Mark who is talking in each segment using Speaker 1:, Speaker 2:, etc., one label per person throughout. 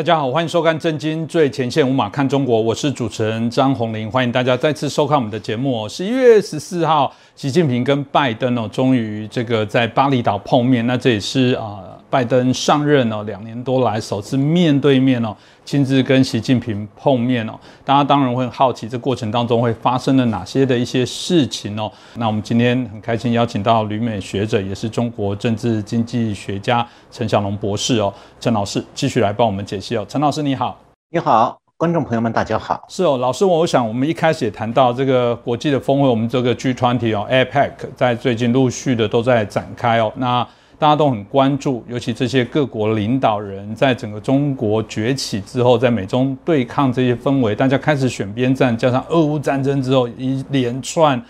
Speaker 1: 大家好，欢迎收看《震惊最前线》，五马看中国，我是主持人张宏林，欢迎大家再次收看我们的节目。十一月十四号，习近平跟拜登哦，终于这个在巴厘岛碰面，那这也是啊。拜登上任哦，两年多来首次面对面哦，亲自跟习近平碰面哦，大家当然会很好奇，这过程当中会发生了哪些的一些事情哦。那我们今天很开心邀请到旅美学者，也是中国政治经济学家陈小龙博士哦，陈老师继续来帮我们解析哦。陈老师你好，
Speaker 2: 你好，观众朋友们大家好。
Speaker 1: 是哦，老师，我想我们一开始也谈到这个国际的峰会，我们这个 G20 哦，APEC 在最近陆续的都在展开哦，那。大家都很关注，尤其这些各国领导人在整个中国崛起之后，在美中对抗这些氛围，大家开始选边站，加上俄乌战争之后一连串。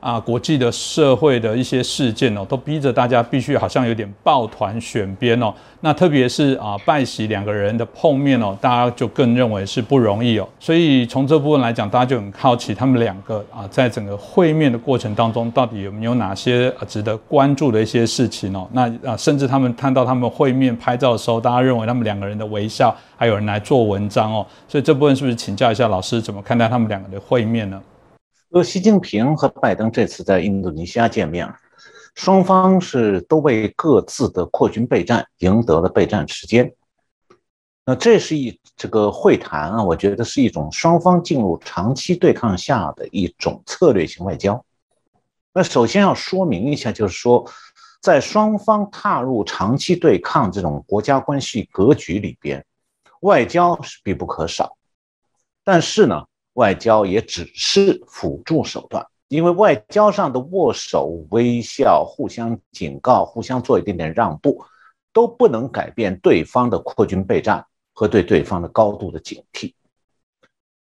Speaker 1: 啊，国际的社会的一些事件哦，都逼着大家必须好像有点抱团选边哦。那特别是啊，拜习两个人的碰面哦，大家就更认为是不容易哦。所以从这部分来讲，大家就很好奇，他们两个啊，在整个会面的过程当中，到底有没有哪些值得关注的一些事情哦？那啊，甚至他们看到他们会面拍照的时候，大家认为他们两个人的微笑，还有人来做文章哦。所以这部分是不是请教一下老师，怎么看待他们两个的会面呢？
Speaker 2: 呃，习近平和拜登这次在印度尼西亚见面，双方是都为各自的扩军备战赢得了备战时间。那这是一这个会谈啊，我觉得是一种双方进入长期对抗下的一种策略性外交。那首先要说明一下，就是说，在双方踏入长期对抗这种国家关系格局里边，外交是必不可少。但是呢？外交也只是辅助手段，因为外交上的握手、微笑、互相警告、互相做一点点让步，都不能改变对方的扩军备战和对对方的高度的警惕。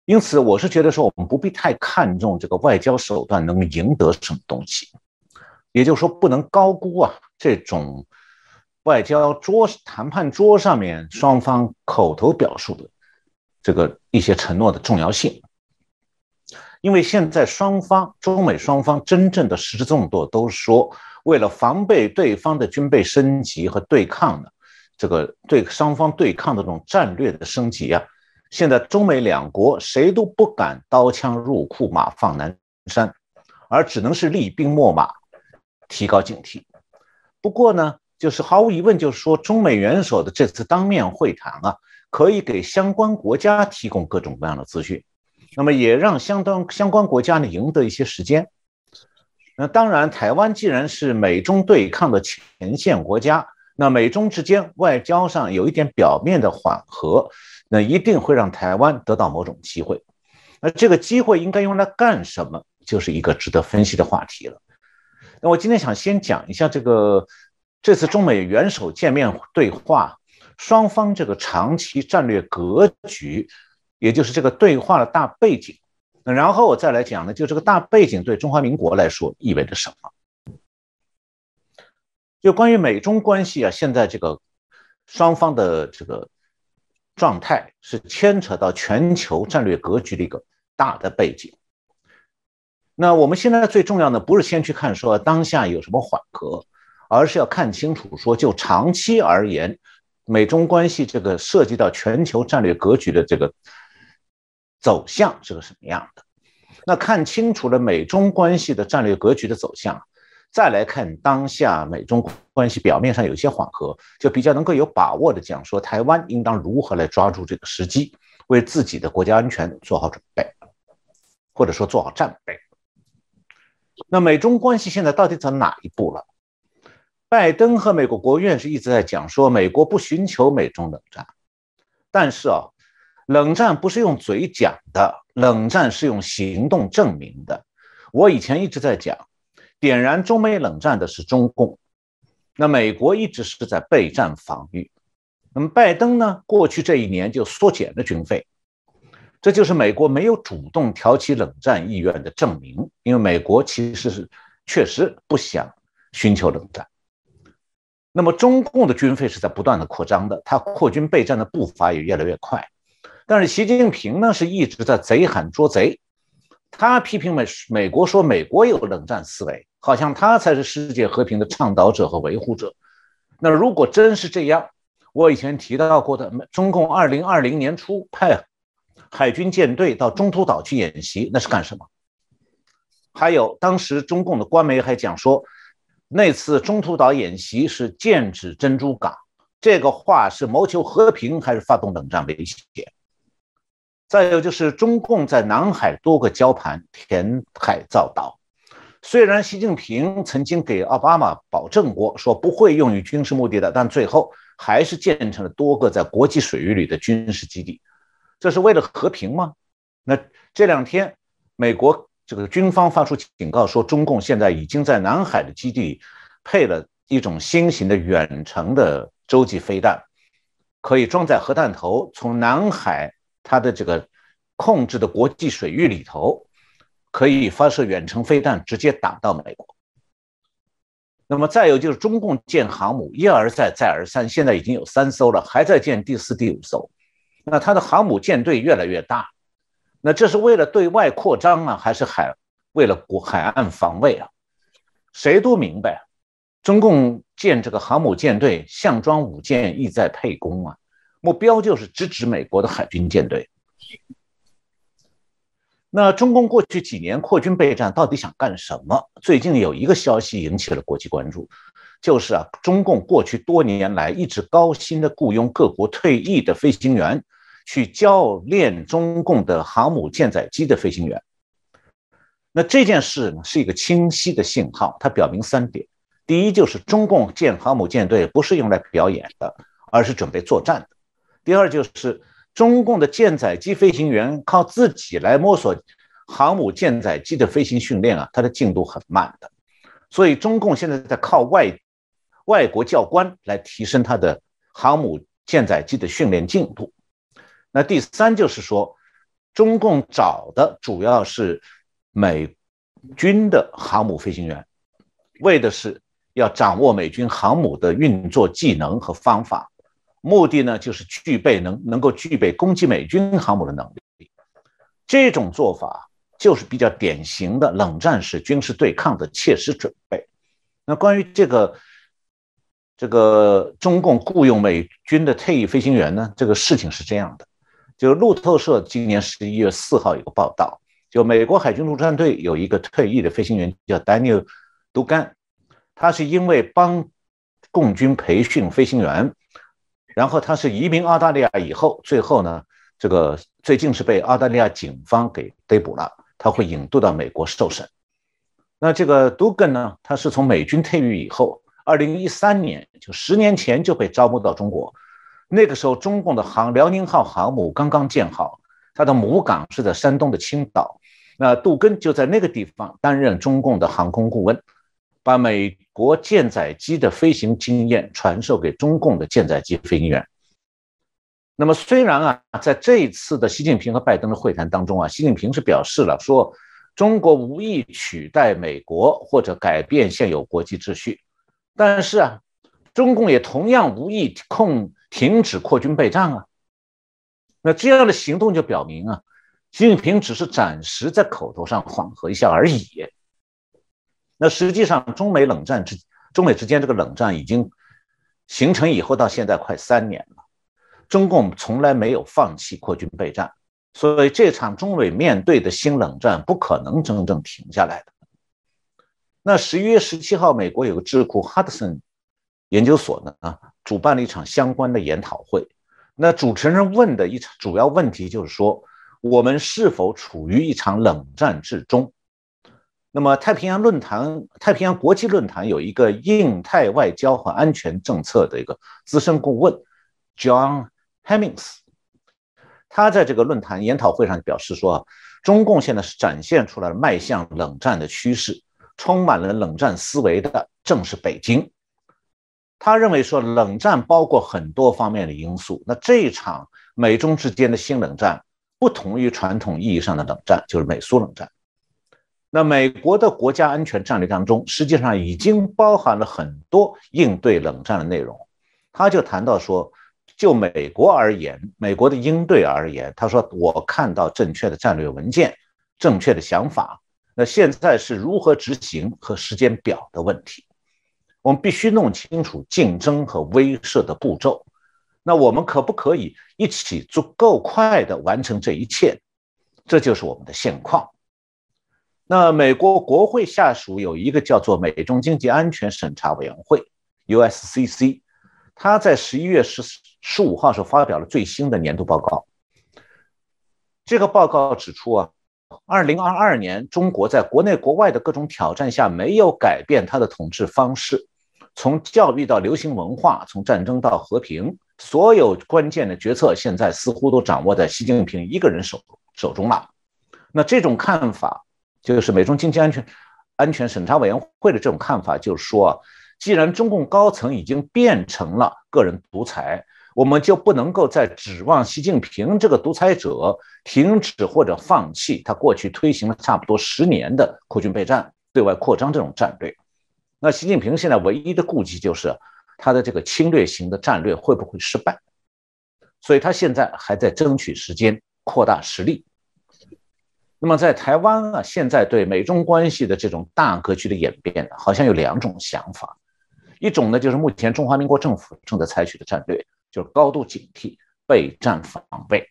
Speaker 2: 因此，我是觉得说，我们不必太看重这个外交手段能赢得什么东西，也就是说，不能高估啊这种外交桌谈判桌上面双方口头表述的这个一些承诺的重要性。因为现在双方中美双方真正的实质动作都说，为了防备对方的军备升级和对抗呢，这个对双方对抗的这种战略的升级啊，现在中美两国谁都不敢刀枪入库、马放南山，而只能是厉兵秣马，提高警惕。不过呢，就是毫无疑问，就是说中美元首的这次当面会谈啊，可以给相关国家提供各种各样的资讯。那么也让相当相关国家呢赢得一些时间。那当然，台湾既然是美中对抗的前线国家，那美中之间外交上有一点表面的缓和，那一定会让台湾得到某种机会。那这个机会应该用来干什么，就是一个值得分析的话题了。那我今天想先讲一下这个这次中美元首见面对话，双方这个长期战略格局。也就是这个对话的大背景，那然后我再来讲呢，就这个大背景对中华民国来说意味着什么？就关于美中关系啊，现在这个双方的这个状态是牵扯到全球战略格局的一个大的背景。那我们现在最重要的不是先去看说当下有什么缓和，而是要看清楚说就长期而言，美中关系这个涉及到全球战略格局的这个。走向是个什么样的？那看清楚了美中关系的战略格局的走向，再来看当下美中关系表面上有些缓和，就比较能够有把握的讲说，台湾应当如何来抓住这个时机，为自己的国家安全做好准备，或者说做好战备。那美中关系现在到底走哪一步了？拜登和美国国务院是一直在讲说，美国不寻求美中冷战，但是啊。冷战不是用嘴讲的，冷战是用行动证明的。我以前一直在讲，点燃中美冷战的是中共，那美国一直是在备战防御。那么拜登呢？过去这一年就缩减了军费，这就是美国没有主动挑起冷战意愿的证明。因为美国其实是确实不想寻求冷战。那么中共的军费是在不断的扩张的，它扩军备战的步伐也越来越快。但是习近平呢是一直在贼喊捉贼，他批评美美国说美国有冷战思维，好像他才是世界和平的倡导者和维护者。那如果真是这样，我以前提到过的，中共二零二零年初派海军舰队到中途岛去演习，那是干什么？还有当时中共的官媒还讲说，那次中途岛演习是剑指珍珠港，这个话是谋求和平还是发动冷战威胁？再有就是中共在南海多个礁盘填海造岛，虽然习近平曾经给奥巴马保证过说不会用于军事目的的，但最后还是建成了多个在国际水域里的军事基地，这是为了和平吗？那这两天美国这个军方发出警告说，中共现在已经在南海的基地配了一种新型的远程的洲际飞弹，可以装载核弹头，从南海。它的这个控制的国际水域里头，可以发射远程飞弹，直接打到美国。那么再有就是中共建航母一而再再而三，现在已经有三艘了，还在建第四、第五艘。那它的航母舰队越来越大，那这是为了对外扩张啊，还是海为了国海岸防卫啊？谁都明白，中共建这个航母舰队，项庄舞剑，意在沛公啊。目标就是直指美国的海军舰队。那中共过去几年扩军备战到底想干什么？最近有一个消息引起了国际关注，就是啊，中共过去多年来一直高薪的雇佣各国退役的飞行员去教练中共的航母舰载机的飞行员。那这件事呢是一个清晰的信号，它表明三点：第一，就是中共建航母舰队不是用来表演的，而是准备作战的。第二就是中共的舰载机飞行员靠自己来摸索航母舰载机的飞行训练啊，它的进度很慢的，所以中共现在在靠外外国教官来提升它的航母舰载机的训练进度。那第三就是说，中共找的主要是美军的航母飞行员，为的是要掌握美军航母的运作技能和方法。目的呢，就是具备能能够具备攻击美军航母的能力。这种做法就是比较典型的冷战式军事对抗的切实准备。那关于这个这个中共雇佣美军的退役飞行员呢，这个事情是这样的：就路透社今年十一月四号有个报道，就美国海军陆战队有一个退役的飞行员叫 Daniel 杜干，他是因为帮共军培训飞行员。然后他是移民澳大利亚以后，最后呢，这个最近是被澳大利亚警方给逮捕了，他会引渡到美国受审。那这个杜根呢，他是从美军退役以后，二零一三年就十年前就被招募到中国，那个时候中共的航辽宁号航母刚刚建好，它的母港是在山东的青岛，那杜根就在那个地方担任中共的航空顾问。把美国舰载机的飞行经验传授给中共的舰载机飞行员。那么，虽然啊，在这一次的习近平和拜登的会谈当中啊，习近平是表示了说，中国无意取代美国或者改变现有国际秩序，但是啊，中共也同样无意控停止扩军备战啊。那这样的行动就表明啊，习近平只是暂时在口头上缓和一下而已。那实际上，中美冷战之中美之间这个冷战已经形成以后，到现在快三年了。中共从来没有放弃扩军备战，所以这场中美面对的新冷战不可能真正停下来的。那十一月十七号，美国有个智库哈德森研究所呢啊，主办了一场相关的研讨会。那主持人问的一场主要问题就是说，我们是否处于一场冷战之中？那么，太平洋论坛、太平洋国际论坛有一个印太外交和安全政策的一个资深顾问，John Hemings，他在这个论坛研讨会上表示说，中共现在是展现出来了迈向冷战的趋势，充满了冷战思维的正是北京。他认为说，冷战包括很多方面的因素，那这一场美中之间的新冷战不同于传统意义上的冷战，就是美苏冷战。那美国的国家安全战略当中，实际上已经包含了很多应对冷战的内容。他就谈到说，就美国而言，美国的应对而言，他说我看到正确的战略文件、正确的想法。那现在是如何执行和时间表的问题。我们必须弄清楚竞争和威慑的步骤。那我们可不可以一起足够快的完成这一切？这就是我们的现况。那美国国会下属有一个叫做美中经济安全审查委员会 （USCC），他在十一月十十五号时候发表了最新的年度报告。这个报告指出啊。二零二二年，中国在国内国外的各种挑战下，没有改变它的统治方式。从教育到流行文化，从战争到和平，所有关键的决策现在似乎都掌握在习近平一个人手手中了。那这种看法，就是美中经济安全安全审查委员会的这种看法，就是说，既然中共高层已经变成了个人独裁。我们就不能够再指望习近平这个独裁者停止或者放弃他过去推行了差不多十年的扩军备战、对外扩张这种战略。那习近平现在唯一的顾忌就是他的这个侵略型的战略会不会失败，所以他现在还在争取时间、扩大实力。那么在台湾啊，现在对美中关系的这种大格局的演变，好像有两种想法，一种呢就是目前中华民国政府正在采取的战略。就是高度警惕、备战防备。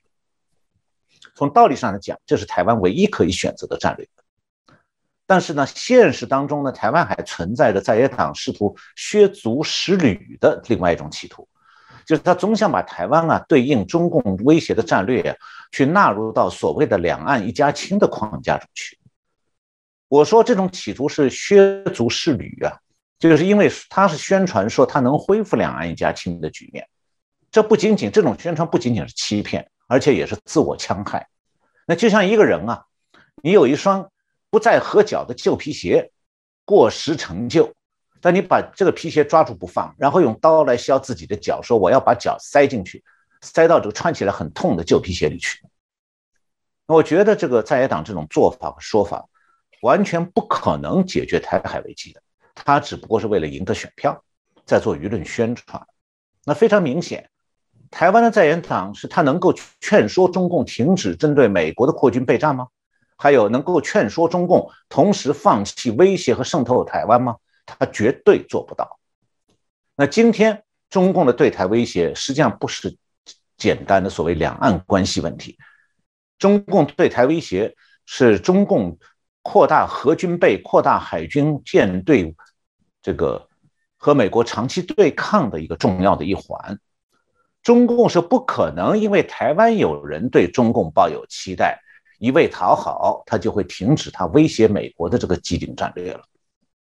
Speaker 2: 从道理上来讲，这是台湾唯一可以选择的战略。但是呢，现实当中呢，台湾还存在着在野党试图削足适履的另外一种企图，就是他总想把台湾啊对应中共威胁的战略去纳入到所谓的“两岸一家亲”的框架中去。我说这种企图是削足适履啊，就是因为他是宣传说他能恢复“两岸一家亲”的局面。这不仅仅这种宣传不仅仅是欺骗，而且也是自我戕害。那就像一个人啊，你有一双不再合脚的旧皮鞋，过时陈旧，但你把这个皮鞋抓住不放，然后用刀来削自己的脚，说我要把脚塞进去，塞到这个穿起来很痛的旧皮鞋里去。我觉得这个在野党这种做法和说法，完全不可能解决台海危机的，他只不过是为了赢得选票，在做舆论宣传。那非常明显。台湾的在野党是他能够劝说中共停止针对美国的扩军备战吗？还有能够劝说中共同时放弃威胁和渗透台湾吗？他绝对做不到。那今天中共的对台威胁实际上不是简单的所谓两岸关系问题，中共对台威胁是中共扩大核军备、扩大海军舰队，这个和美国长期对抗的一个重要的一环。中共是不可能因为台湾有人对中共抱有期待，一味讨好，他就会停止他威胁美国的这个既定战略了。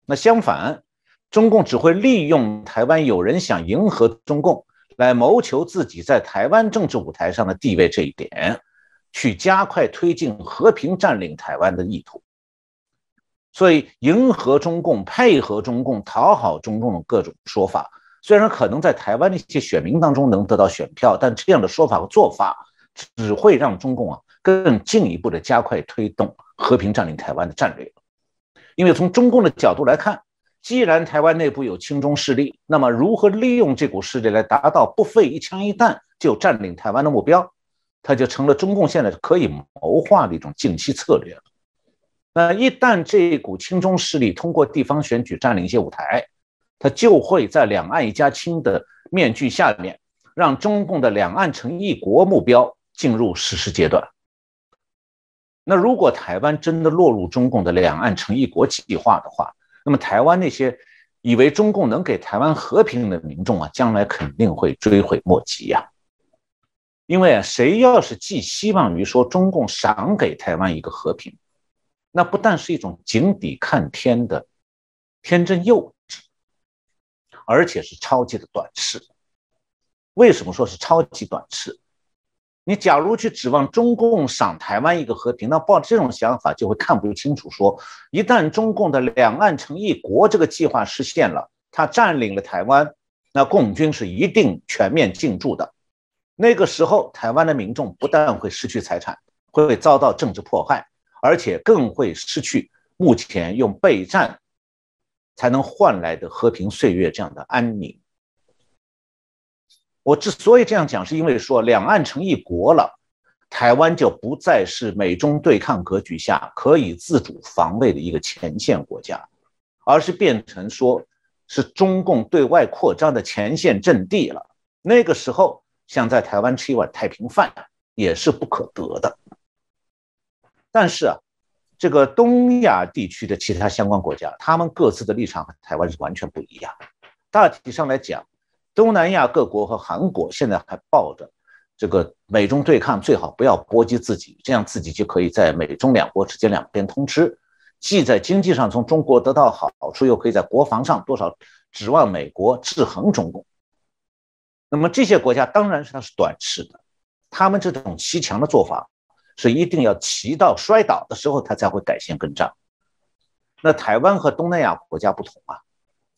Speaker 2: 那相反，中共只会利用台湾有人想迎合中共，来谋求自己在台湾政治舞台上的地位这一点，去加快推进和平占领台湾的意图。所以，迎合中共、配合中共、讨好中共的各种说法。虽然可能在台湾的一些选民当中能得到选票，但这样的说法和做法只会让中共啊更进一步的加快推动和平占领台湾的战略。因为从中共的角度来看，既然台湾内部有亲中势力，那么如何利用这股势力来达到不费一枪一弹就占领台湾的目标，它就成了中共现在可以谋划的一种近期策略了。那一旦这股亲中势力通过地方选举占领一些舞台，它就会在两岸一家亲的面具下面，让中共的两岸成一国目标进入实施阶段。那如果台湾真的落入中共的两岸成一国计划的话，那么台湾那些以为中共能给台湾和平的民众啊，将来肯定会追悔莫及呀。因为谁要是寄希望于说中共赏给台湾一个和平，那不但是一种井底看天的天真幼稚。而且是超级的短视。为什么说是超级短视？你假如去指望中共赏台湾一个和平，那抱这种想法就会看不清楚。说一旦中共的两岸成一国这个计划实现了，他占领了台湾，那共军是一定全面进驻的。那个时候，台湾的民众不但会失去财产，会遭到政治迫害，而且更会失去目前用备战。才能换来的和平岁月，这样的安宁。我之所以这样讲，是因为说两岸成一国了，台湾就不再是美中对抗格局下可以自主防卫的一个前线国家，而是变成说是中共对外扩张的前线阵地了。那个时候，想在台湾吃一碗太平饭也是不可得的。但是啊，这个东亚地区的其他相关国家，他们各自的立场和台湾是完全不一样。大体上来讲，东南亚各国和韩国现在还抱着这个美中对抗最好不要波及自己，这样自己就可以在美中两国之间两边通吃，既在经济上从中国得到好处，又可以在国防上多少指望美国制衡中共。那么这些国家当然是它是短视的，他们这种骑墙的做法是一定要骑到摔倒的时候，他才会改弦更张。那台湾和东南亚国家不同啊。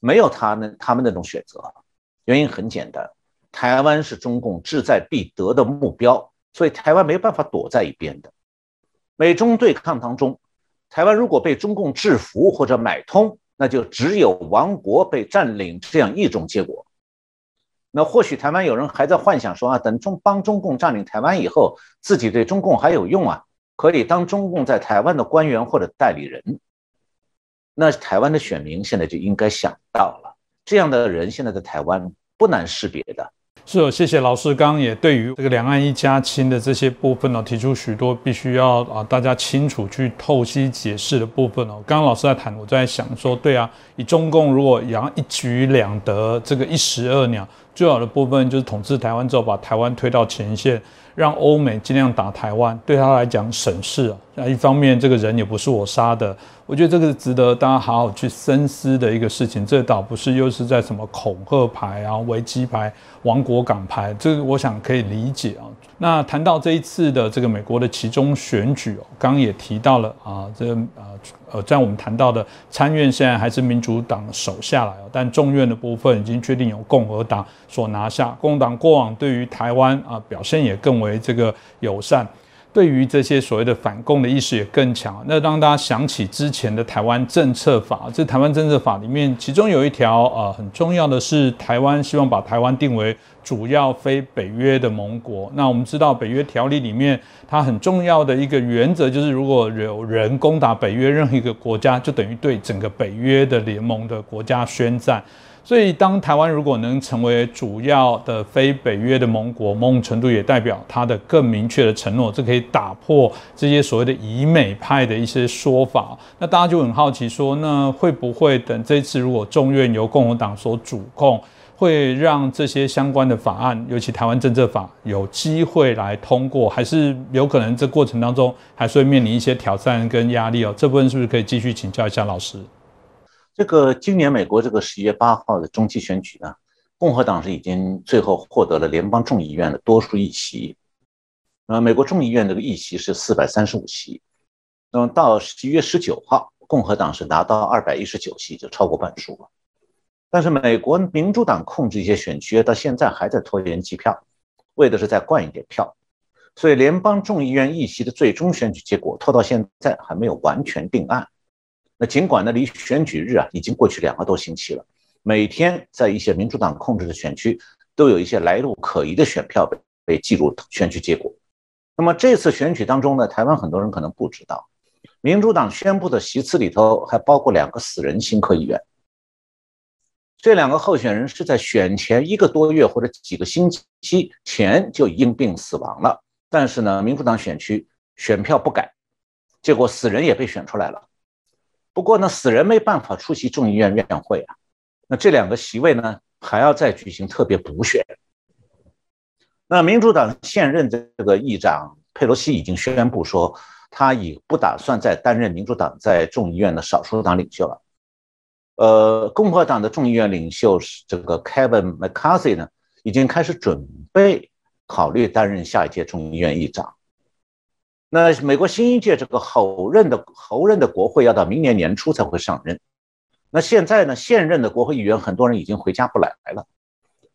Speaker 2: 没有他们他们那种选择，原因很简单，台湾是中共志在必得的目标，所以台湾没办法躲在一边的。美中对抗当中，台湾如果被中共制服或者买通，那就只有亡国被占领这样一种结果。那或许台湾有人还在幻想说啊，等中帮中共占领台湾以后，自己对中共还有用啊，可以当中共在台湾的官员或者代理人。那台湾的选民现在就应该想到了，这样的人现在在台湾不难识别的。
Speaker 1: 是哦，谢谢老师。刚刚也对于这个两岸一家亲的这些部分呢，提出许多必须要啊大家清楚去透析解释的部分哦。刚刚老师在谈，我在想说，对啊，以中共如果要一举两得，这个一石二鸟，最好的部分就是统治台湾之后，把台湾推到前线。让欧美尽量打台湾，对他来讲省事啊。那一方面，这个人也不是我杀的，我觉得这个是值得大家好好去深思的一个事情。这倒不是又是在什么恐吓牌啊、危机牌、亡国港牌，这个我想可以理解啊。那谈到这一次的这个美国的其中选举哦，刚刚也提到了啊，这呃呃，在我们谈到的参院现在还是民主党手下来哦，但众院的部分已经确定由共和党所拿下。共和党过往对于台湾啊表现也更为这个友善。对于这些所谓的反共的意识也更强，那让大家想起之前的台湾政策法，这台湾政策法里面，其中有一条呃很重要的是，台湾希望把台湾定为主要非北约的盟国。那我们知道北约条例里面，它很重要的一个原则就是，如果有人攻打北约任何一个国家，就等于对整个北约的联盟的国家宣战。所以，当台湾如果能成为主要的非北约的盟国，某种程度也代表它的更明确的承诺，这可以打破这些所谓的以美派的一些说法。那大家就很好奇说，那会不会等这次如果众院由共和党所主控，会让这些相关的法案，尤其台湾政策法，有机会来通过，还是有可能这过程当中还是会面临一些挑战跟压力哦？这部分是不是可以继续请教一下老师？
Speaker 2: 这个今年美国这个十一月八号的中期选举呢，共和党是已经最后获得了联邦众议院的多数议席。呃，美国众议院这个议席是四百三十五席，那么到十一月十九号，共和党是拿到二百一十九席，就超过半数了。但是美国民主党控制一些选区，到现在还在拖延计票，为的是再灌一点票。所以联邦众议院议席的最终选举结果拖到现在还没有完全定案。那尽管呢，离选举日啊已经过去两个多星期了，每天在一些民主党控制的选区都有一些来路可疑的选票被被记入选举结果。那么这次选举当中呢，台湾很多人可能不知道，民主党宣布的席次里头还包括两个死人新科议员。这两个候选人是在选前一个多月或者几个星期前就因病死亡了，但是呢，民主党选区选票不改，结果死人也被选出来了。不过呢，死人没办法出席众议院院会啊，那这两个席位呢，还要再举行特别补选。那民主党现任这个议长佩洛西已经宣布说，他已不打算再担任民主党在众议院的少数党领袖了。呃，共和党的众议院领袖是这个 Kevin McCarthy 呢，已经开始准备考虑担任下一届众议院议长。那美国新一届这个候任的候任的国会要到明年年初才会上任。那现在呢，现任的国会议员很多人已经回家不来了，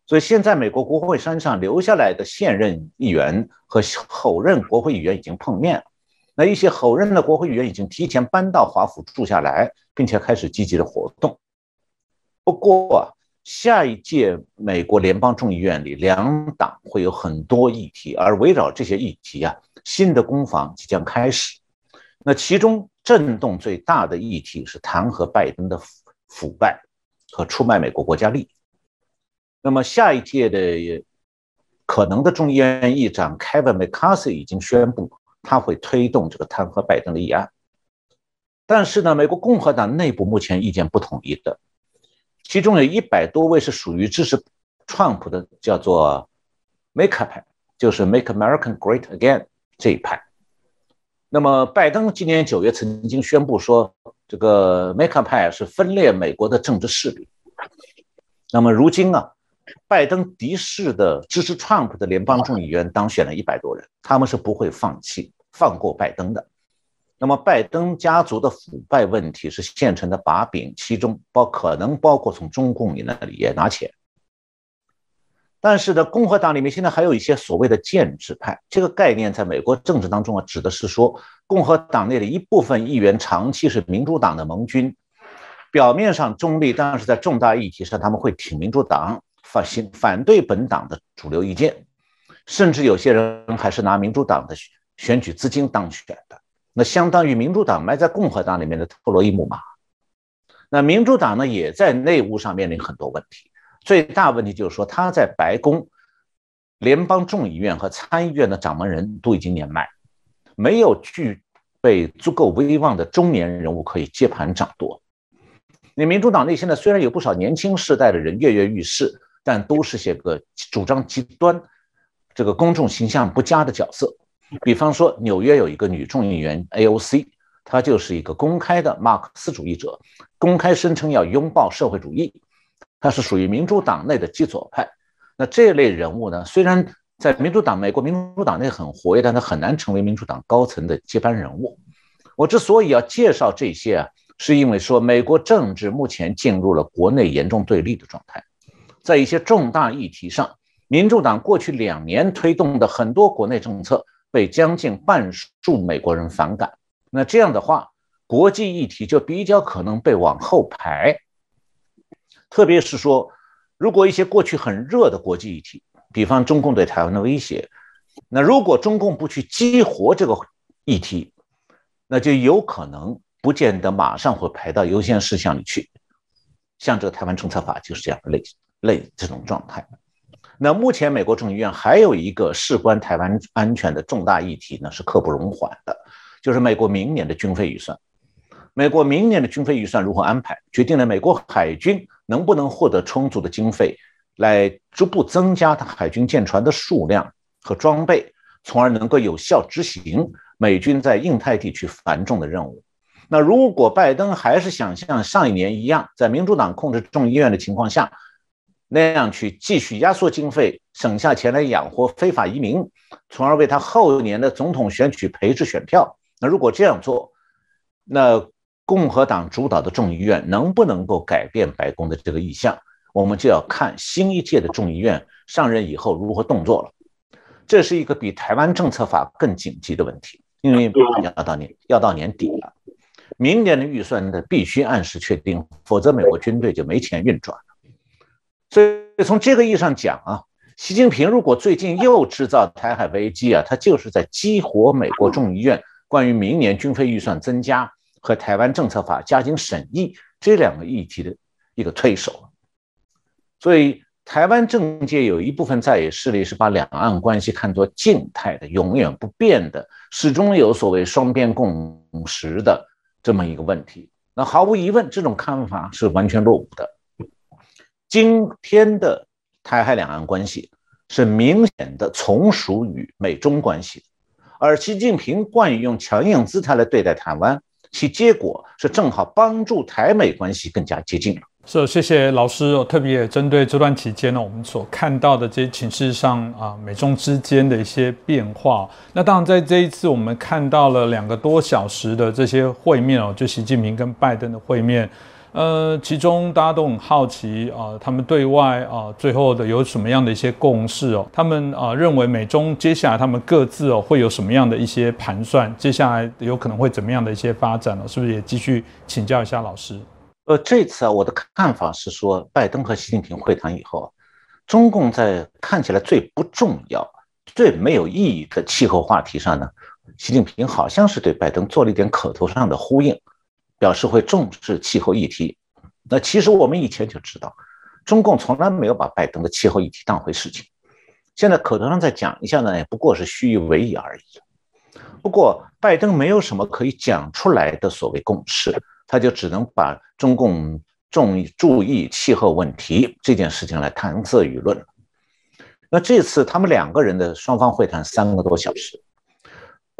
Speaker 2: 所以现在美国国会山上留下来的现任议员和候任国会议员已经碰面了。那一些候任的国会议员已经提前搬到华府住下来，并且开始积极的活动。不过啊，下一届美国联邦众议院里，两党会有很多议题，而围绕这些议题啊。新的攻防即将开始，那其中震动最大的议题是弹劾拜登的腐腐败和出卖美国国家利益。那么下一届的可能的众议院议长 Kevin McCarthy 已经宣布，他会推动这个弹劾拜登的议案。但是呢，美国共和党内部目前意见不统一的，其中有一百多位是属于支持 Trump 的，叫做 Make 派，就是 Make American Great Again 这一派。那么，拜登今年九月曾经宣布说，这个 Make a 派是分裂美国的政治势力。那么，如今啊，拜登敌视的支持 Trump 的联邦众议员当选了一百多人，他们是不会放弃放过拜登的。那么，拜登家族的腐败问题是现成的把柄，其中包可能包括从中共那里也拿钱。但是呢，共和党里面现在还有一些所谓的建制派，这个概念在美国政治当中啊，指的是说共和党内的一部分议员长期是民主党的盟军，表面上中立，但是在重大议题上他们会挺民主党，反反反对本党的主流意见，甚至有些人还是拿民主党的选举资金当选的，那相当于民主党埋在共和党里面的特洛伊木马。那民主党呢，也在内务上面临很多问题。最大问题就是说，他在白宫、联邦众议院和参议院的掌门人都已经年迈，没有具备足够威望的中年人物可以接盘掌舵。你民主党内现在虽然有不少年轻世代的人跃跃欲试，但都是些个主张极端、这个公众形象不佳的角色。比方说，纽约有一个女众议员 AOC，她就是一个公开的马克思主义者，公开声称要拥抱社会主义。他是属于民主党内的极左派，那这类人物呢？虽然在民主党、美国民主党内很活跃，但他很难成为民主党高层的接班人物。我之所以要介绍这些啊，是因为说美国政治目前进入了国内严重对立的状态，在一些重大议题上，民主党过去两年推动的很多国内政策被将近半数美国人反感，那这样的话，国际议题就比较可能被往后排。特别是说，如果一些过去很热的国际议题，比方中共对台湾的威胁，那如果中共不去激活这个议题，那就有可能不见得马上会排到优先事项里去。像这个台湾政策法就是这样的类类这种状态。那目前美国众议院还有一个事关台湾安全的重大议题呢，是刻不容缓的，就是美国明年的军费预算。美国明年的军费预算如何安排，决定了美国海军能不能获得充足的经费，来逐步增加它海军舰船的数量和装备，从而能够有效执行美军在印太地区繁重的任务。那如果拜登还是想像上一年一样，在民主党控制众议院的情况下，那样去继续压缩经费，省下钱来养活非法移民，从而为他后年的总统选举培植选票，那如果这样做，那。共和党主导的众议院能不能够改变白宫的这个意向，我们就要看新一届的众议院上任以后如何动作了。这是一个比台湾政策法更紧急的问题，因为要到年要到年底了，明年的预算呢必须按时确定，否则美国军队就没钱运转了。所以从这个意义上讲啊，习近平如果最近又制造台海危机啊，他就是在激活美国众议院关于明年军费预算增加。和台湾政策法加紧审议这两个议题的一个推手，所以台湾政界有一部分在野势力是把两岸关系看作静态的、永远不变的、始终有所谓双边共识的这么一个问题。那毫无疑问，这种看法是完全落伍的。今天的台海两岸关系是明显的从属于美中关系，而习近平惯于用强硬姿态来对待台湾。其结果是正好帮助台美关系更加接近了。
Speaker 1: 是，谢谢老师我。特别针对这段期间呢，我们所看到的这些情势上啊，美中之间的一些变化。那当然，在这一次我们看到了两个多小时的这些会面哦，就习近平跟拜登的会面。呃，其中大家都很好奇啊，他们对外啊，最后的有什么样的一些共识哦？他们啊认为美中接下来他们各自哦会有什么样的一些盘算？接下来有可能会怎么样的一些发展呢？是不是也继续请教一下老师？
Speaker 2: 呃，这次啊，我的看法是说，拜登和习近平会谈以后，中共在看起来最不重要、最没有意义的气候话题上呢，习近平好像是对拜登做了一点口头上的呼应。表示会重视气候议题，那其实我们以前就知道，中共从来没有把拜登的气候议题当回事情。现在口头上再讲一下呢，也不过是虚与委蛇而已。不过拜登没有什么可以讲出来的所谓共识，他就只能把中共重注意气候问题这件事情来搪塞舆论。那这次他们两个人的双方会谈三个多小时，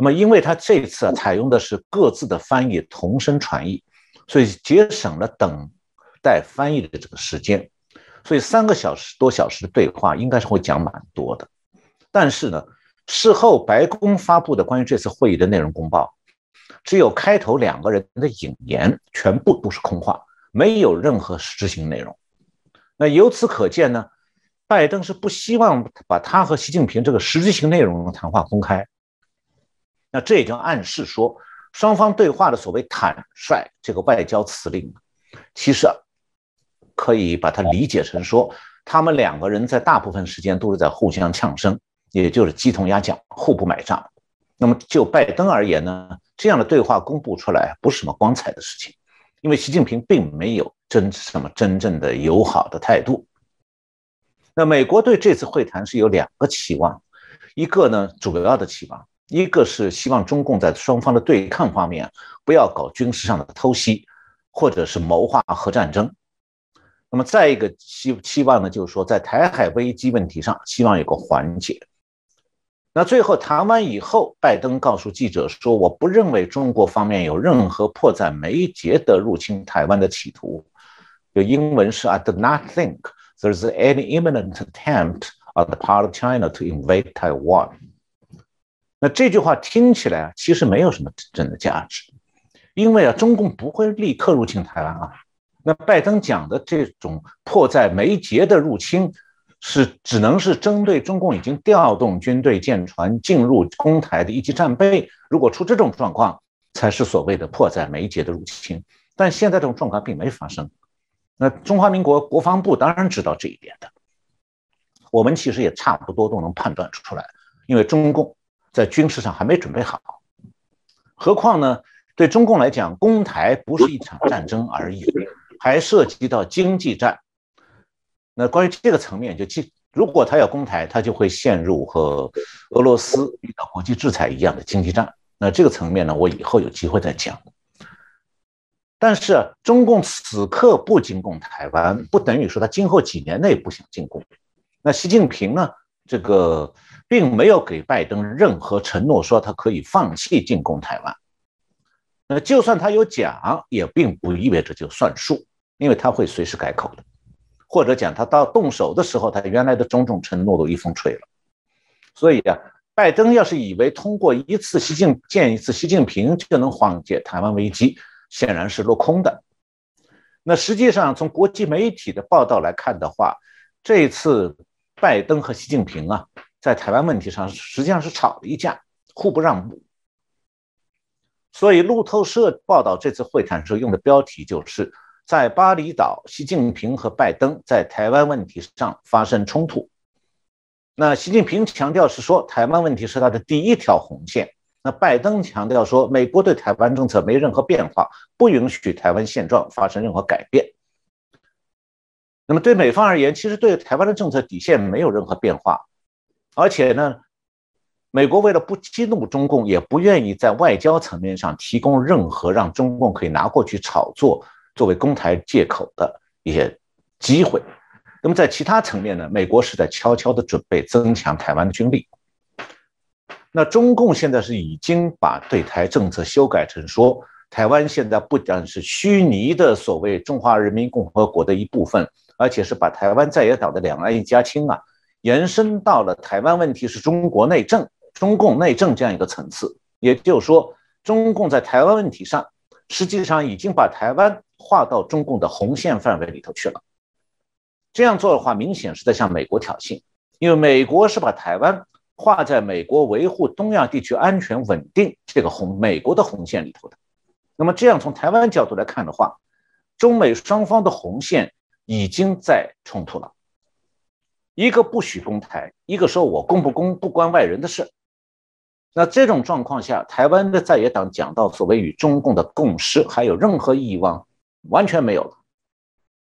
Speaker 2: 那么因为他这一次啊采用的是各自的翻译同声传译，所以节省了等待翻译的这个时间，所以三个小时多小时的对话应该是会讲蛮多的。但是呢，事后白宫发布的关于这次会议的内容公报，只有开头两个人的引言，全部都是空话，没有任何实质性内容。那由此可见呢？拜登是不希望把他和习近平这个实质性内容的谈话公开，那这也就暗示说，双方对话的所谓坦率这个外交辞令，其实可以把它理解成说，他们两个人在大部分时间都是在互相呛声，也就是鸡同鸭讲，互不买账。那么就拜登而言呢，这样的对话公布出来不是什么光彩的事情，因为习近平并没有真什么真正的友好的态度。那美国对这次会谈是有两个期望，一个呢主要的期望，一个是希望中共在双方的对抗方面不要搞军事上的偷袭，或者是谋划核战争。那么再一个期期望呢，就是说在台海危机问题上希望有个缓解。那最后谈完以后，拜登告诉记者说：“我不认为中国方面有任何迫在眉睫的入侵台湾的企图。”就英文是 “I do not think”。There's any imminent attempt on the part of China to invade Taiwan？那这句话听起来啊，其实没有什么真正的价值，因为啊，中共不会立刻入侵台湾啊。那拜登讲的这种迫在眉睫的入侵，是只能是针对中共已经调动军队舰船进入攻台的一级战备，如果出这种状况，才是所谓的迫在眉睫的入侵。但现在这种状况并没发生。那中华民国国防部当然知道这一点的，我们其实也差不多都能判断出来，因为中共在军事上还没准备好，何况呢？对中共来讲，攻台不是一场战争而已，还涉及到经济战。那关于这个层面，就经如果他要攻台，他就会陷入和俄罗斯遇到国际制裁一样的经济战。那这个层面呢，我以后有机会再讲。但是中共此刻不进攻台湾，不等于说他今后几年内不想进攻。那习近平呢？这个并没有给拜登任何承诺，说他可以放弃进攻台湾。那就算他有讲，也并不意味着就算数，因为他会随时改口的，或者讲他到动手的时候，他原来的种种承诺都一风吹了。所以啊，拜登要是以为通过一次习近见一次习近平就能缓解台湾危机，显然是落空的。那实际上，从国际媒体的报道来看的话，这一次拜登和习近平啊，在台湾问题上实际上是吵了一架，互不让步。所以路透社报道这次会谈时候用的标题就是在巴厘岛，习近平和拜登在台湾问题上发生冲突。那习近平强调是说，台湾问题是他的第一条红线。那拜登强调说，美国对台湾政策没任何变化，不允许台湾现状发生任何改变。那么对美方而言，其实对台湾的政策底线没有任何变化，而且呢，美国为了不激怒中共，也不愿意在外交层面上提供任何让中共可以拿过去炒作作为攻台借口的一些机会。那么在其他层面呢，美国是在悄悄地准备增强台湾的军力。那中共现在是已经把对台政策修改成说，台湾现在不但是虚拟的所谓中华人民共和国的一部分，而且是把台湾在野党的两岸一家亲啊，延伸到了台湾问题是中国内政、中共内政这样一个层次。也就是说，中共在台湾问题上，实际上已经把台湾划到中共的红线范围里头去了。这样做的话，明显是在向美国挑衅，因为美国是把台湾。划在美国维护东亚地区安全稳定这个红美国的红线里头的，那么这样从台湾角度来看的话，中美双方的红线已经在冲突了，一个不许攻台，一个说我攻不攻不关外人的事。那这种状况下，台湾的在野党讲到所谓与中共的共识还有任何意义吗？完全没有了。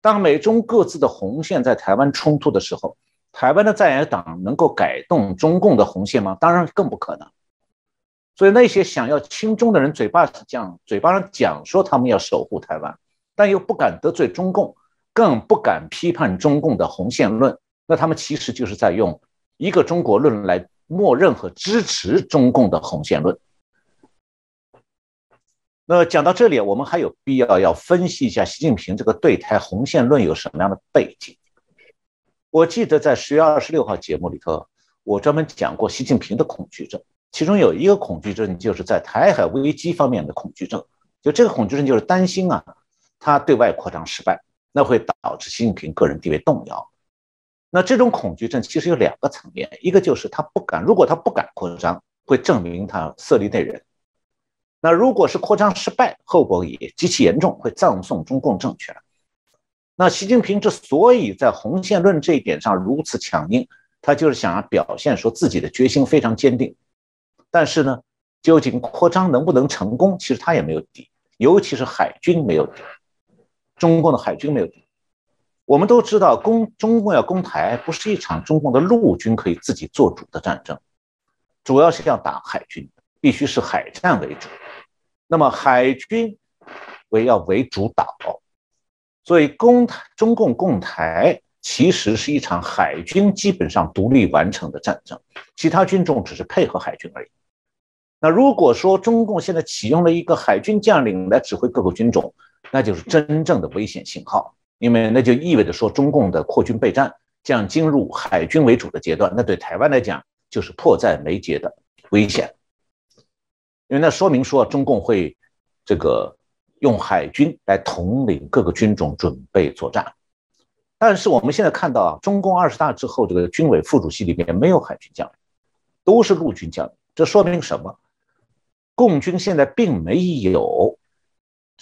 Speaker 2: 当美中各自的红线在台湾冲突的时候。台湾的在野党能够改动中共的红线吗？当然更不可能。所以那些想要亲中的人，嘴巴讲，嘴巴上讲说他们要守护台湾，但又不敢得罪中共，更不敢批判中共的红线论，那他们其实就是在用一个中国论来默认和支持中共的红线论。那讲到这里，我们还有必要要分析一下习近平这个对台红线论有什么样的背景。我记得在十月二十六号节目里头，我专门讲过习近平的恐惧症，其中有一个恐惧症就是在台海危机方面的恐惧症。就这个恐惧症就是担心啊，他对外扩张失败，那会导致习近平个人地位动摇。那这种恐惧症其实有两个层面，一个就是他不敢，如果他不敢扩张，会证明他色厉内荏。那如果是扩张失败，后果也极其严重，会葬送中共政权。那习近平之所以在红线论这一点上如此强硬，他就是想要表现说自己的决心非常坚定。但是呢，究竟扩张能不能成功，其实他也没有底，尤其是海军没有底，中共的海军没有。我们都知道，攻中共要攻台，不是一场中共的陆军可以自己做主的战争，主要是要打海军，必须是海战为主。那么海军为要为主导，所以攻台中共攻台其实是一场海军基本上独立完成的战争，其他军种只是配合海军而已。那如果说中共现在启用了一个海军将领来指挥各个军种，那就是真正的危险信号，因为那就意味着说中共的扩军备战将进入海军为主的阶段，那对台湾来讲就是迫在眉睫的危险。因为那说明说中共会这个用海军来统领各个军种准备作战，但是我们现在看到啊，中共二十大之后，这个军委副主席里面没有海军将领，都是陆军将领。这说明什么？共军现在并没有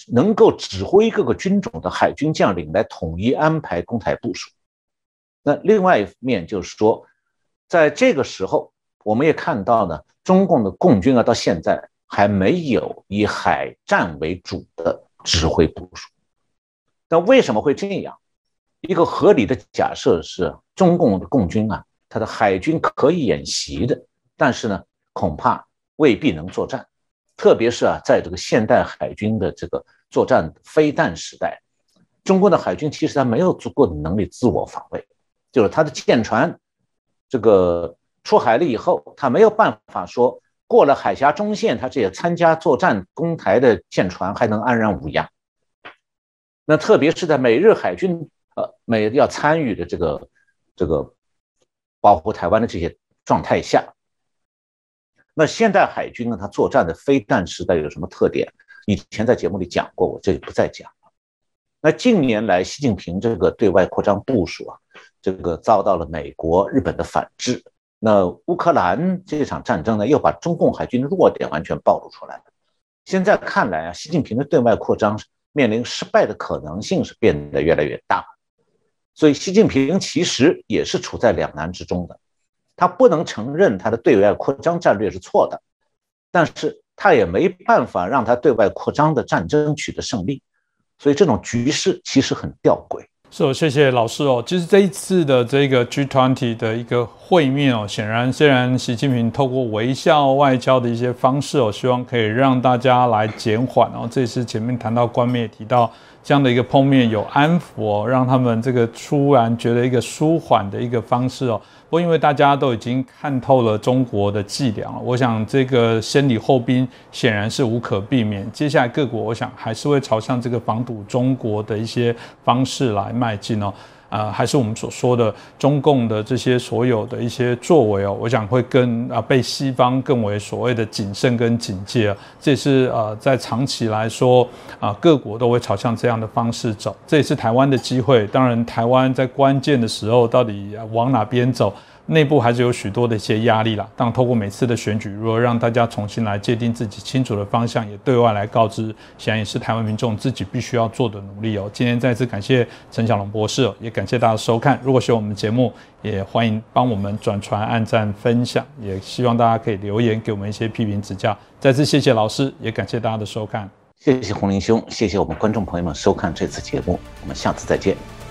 Speaker 2: 能够指挥各个军种的海军将领来统一安排攻台部署。那另外一面就是说，在这个时候，我们也看到呢，中共的共军啊，到现在。还没有以海战为主的指挥部署，那为什么会这样？一个合理的假设是，中共的共军啊，他的海军可以演习的，但是呢，恐怕未必能作战。特别是啊，在这个现代海军的这个作战飞弹时代，中国的海军其实他没有足够的能力自我防卫，就是他的舰船这个出海了以后，他没有办法说。过了海峡中线，他这些参加作战攻台的舰船还能安然无恙。那特别是在美日海军呃美要参与的这个这个保护台湾的这些状态下，那现代海军呢，它作战的飞弹时代有什么特点？以前在节目里讲过，我这里不再讲了。那近年来，习近平这个对外扩张部署啊，这个遭到了美国、日本的反制。那乌克兰这场战争呢，又把中共海军的弱点完全暴露出来了。现在看来啊，习近平的对外扩张面临失败的可能性是变得越来越大。所以，习近平其实也是处在两难之中的。他不能承认他的对外扩张战略是错的，但是他也没办法让他对外扩张的战争取得胜利。所以，这种局势其实很吊诡。
Speaker 1: 是哦，谢谢老师哦。其实这一次的这个 G20 的一个会面哦，显然虽然习近平透过微笑外交的一些方式哦，希望可以让大家来减缓哦。这次前面谈到官媒也提到。这样的一个碰面有安抚哦，让他们这个突然觉得一个舒缓的一个方式哦。不过因为大家都已经看透了中国的伎俩了，我想这个先礼后兵显然是无可避免。接下来各国我想还是会朝向这个防堵中国的一些方式来迈进哦。啊，还是我们所说的中共的这些所有的一些作为哦，我想会更啊被西方更为所谓的谨慎跟警戒啊，这也是呃在长期来说啊各国都会朝向这样的方式走，这也是台湾的机会。当然，台湾在关键的时候到底往哪边走？内部还是有许多的一些压力啦。但透过每次的选举，如果让大家重新来界定自己清楚的方向，也对外来告知，显然也是台湾民众自己必须要做的努力哦。今天再次感谢陈小龙博士，也感谢大家收看。如果喜欢我们节目，也欢迎帮我们转传、按赞、分享，也希望大家可以留言给我们一些批评指教。再次谢谢老师，也感谢大家的收看。
Speaker 2: 谢谢洪林兄，谢谢我们观众朋友们收看这次节目，我们下次再见。